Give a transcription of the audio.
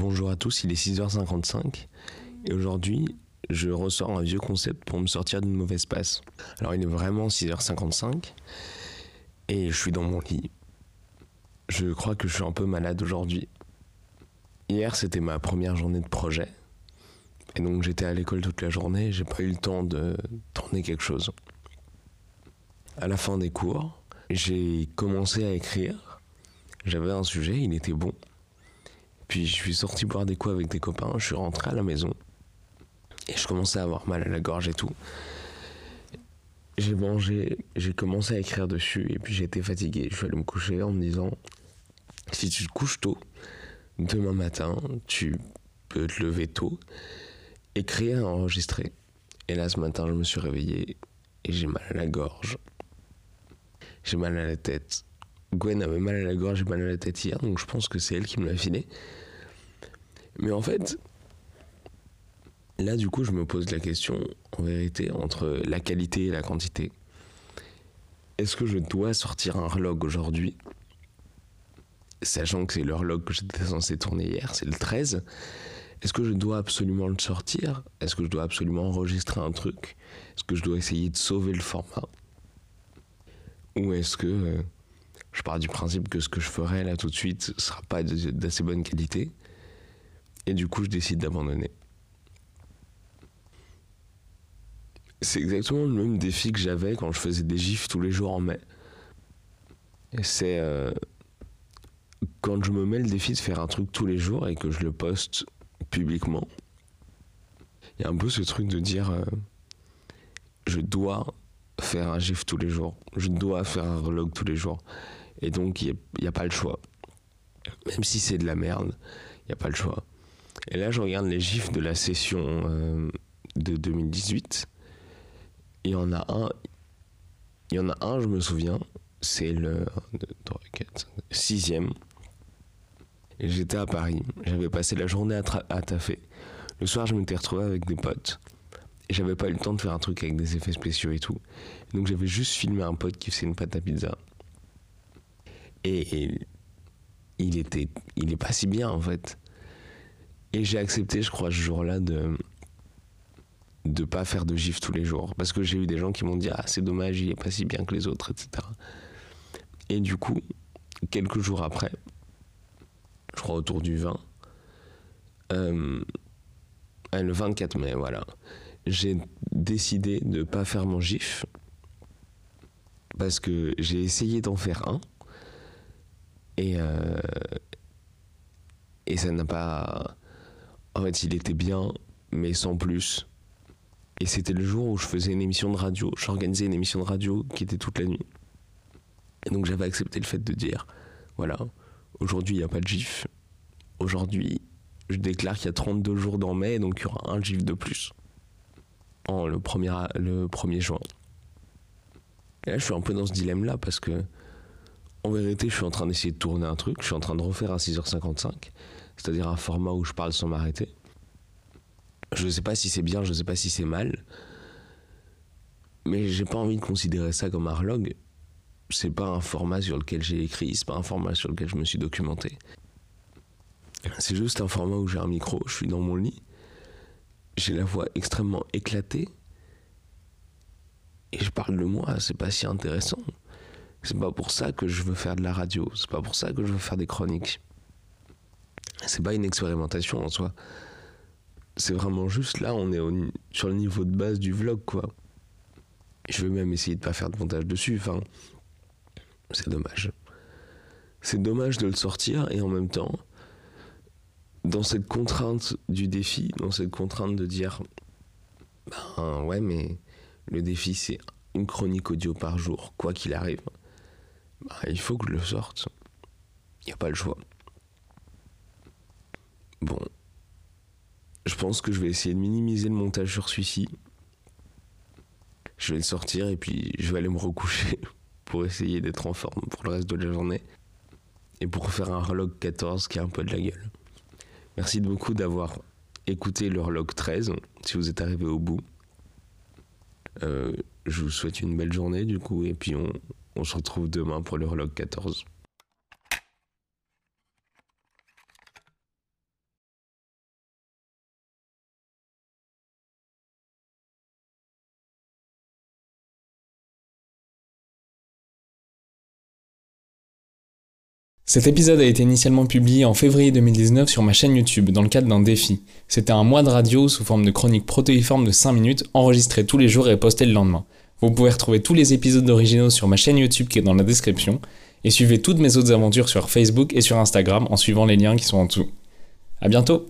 Bonjour à tous, il est 6h55 et aujourd'hui je ressors un vieux concept pour me sortir d'une mauvaise passe. Alors il est vraiment 6h55 et je suis dans mon lit. Je crois que je suis un peu malade aujourd'hui. Hier c'était ma première journée de projet et donc j'étais à l'école toute la journée j'ai pas eu le temps de tourner quelque chose. À la fin des cours, j'ai commencé à écrire. J'avais un sujet, il était bon. Puis je suis sorti boire des coups avec des copains, je suis rentré à la maison et je commençais à avoir mal à la gorge et tout. J'ai mangé, j'ai commencé à écrire dessus et puis j'étais fatigué. Je suis allé me coucher en me disant si tu te couches tôt, demain matin, tu peux te lever tôt, écrire, enregistrer. Et là ce matin, je me suis réveillé et j'ai mal à la gorge. J'ai mal à la tête. Gwen avait mal à la gorge et mal à la tête hier, donc je pense que c'est elle qui me l'a filé. Mais en fait, là du coup, je me pose la question, en vérité, entre la qualité et la quantité. Est-ce que je dois sortir un relog aujourd'hui Sachant que c'est l'horloge que j'étais censé tourner hier, c'est le 13. Est-ce que je dois absolument le sortir? Est-ce que je dois absolument enregistrer un truc? Est-ce que je dois essayer de sauver le format? Ou est-ce que euh, je pars du principe que ce que je ferai là tout de suite sera pas d'assez bonne qualité et du coup je décide d'abandonner. C'est exactement le même défi que j'avais quand je faisais des gifs tous les jours en mai. C'est euh, quand je me mets le défi de faire un truc tous les jours et que je le poste publiquement. Il y a un peu ce truc de dire euh, je dois faire un gif tous les jours, je dois faire un relog tous les jours. Et donc, il n'y a, pas le choix. Même si c'est de la merde, il n'y a pas le choix. Et là, je regarde les gifs de la session euh, de 2018. Il y en a un. Il y en a un, je me souviens. C'est le 6 sixième. Et j'étais à Paris. J'avais passé la journée à, à taffer. Le soir, je m'étais retrouvé avec des potes. J'avais pas eu le temps de faire un truc avec des effets spéciaux et tout. Donc j'avais juste filmé un pote qui faisait une pâte à pizza. Et, il était, il est pas si bien en fait. Et j'ai accepté, je crois, ce jour-là de de pas faire de gif tous les jours parce que j'ai eu des gens qui m'ont dit ah c'est dommage il est pas si bien que les autres etc et du coup quelques jours après je crois autour du 20 euh, le 24 mai voilà j'ai décidé de pas faire mon gif parce que j'ai essayé d'en faire un et, euh, et ça n'a pas. En fait, il était bien, mais sans plus. Et c'était le jour où je faisais une émission de radio. J'organisais une émission de radio qui était toute la nuit. Et donc j'avais accepté le fait de dire voilà, aujourd'hui il n'y a pas de GIF. Aujourd'hui, je déclare qu'il y a 32 jours dans mai, donc il y aura un GIF de plus. Le 1er, le 1er juin. Et là, je suis un peu dans ce dilemme-là parce que en vérité, je suis en train d'essayer de tourner un truc. Je suis en train de refaire un 6h55, c'est-à-dire un format où je parle sans m'arrêter. Je ne sais pas si c'est bien, je ne sais pas si c'est mal. Mais j'ai pas envie de considérer ça comme un relog. C'est pas un format sur lequel j'ai écrit, c'est pas un format sur lequel je me suis documenté. C'est juste un format où j'ai un micro, je suis dans mon lit, j'ai la voix extrêmement éclatée et je parle de moi, c'est pas si intéressant. C'est pas pour ça que je veux faire de la radio, c'est pas pour ça que je veux faire des chroniques. C'est pas une expérimentation en soi. C'est vraiment juste là, on est sur le niveau de base du vlog, quoi. Je vais même essayer de pas faire de montage dessus, enfin. C'est dommage. C'est dommage de le sortir et en même temps, dans cette contrainte du défi, dans cette contrainte de dire, ben ouais, mais le défi c'est une chronique audio par jour, quoi qu'il arrive bah, il faut que je le sorte. Il n'y a pas le choix. Bon. Je pense que je vais essayer de minimiser le montage sur celui-ci. Je vais le sortir et puis je vais aller me recoucher pour essayer d'être en forme pour le reste de la journée. Et pour faire un relog 14 qui a un peu de la gueule. Merci beaucoup d'avoir écouté le relog 13 si vous êtes arrivé au bout. Euh, je vous souhaite une belle journée du coup et puis on, se retrouve demain pour le relog 14. Cet épisode a été initialement publié en février 2019 sur ma chaîne YouTube dans le cadre d'un défi. C'était un mois de radio sous forme de chronique protéiforme de 5 minutes enregistrée tous les jours et postée le lendemain. Vous pouvez retrouver tous les épisodes originaux sur ma chaîne YouTube qui est dans la description et suivez toutes mes autres aventures sur Facebook et sur Instagram en suivant les liens qui sont en dessous. A bientôt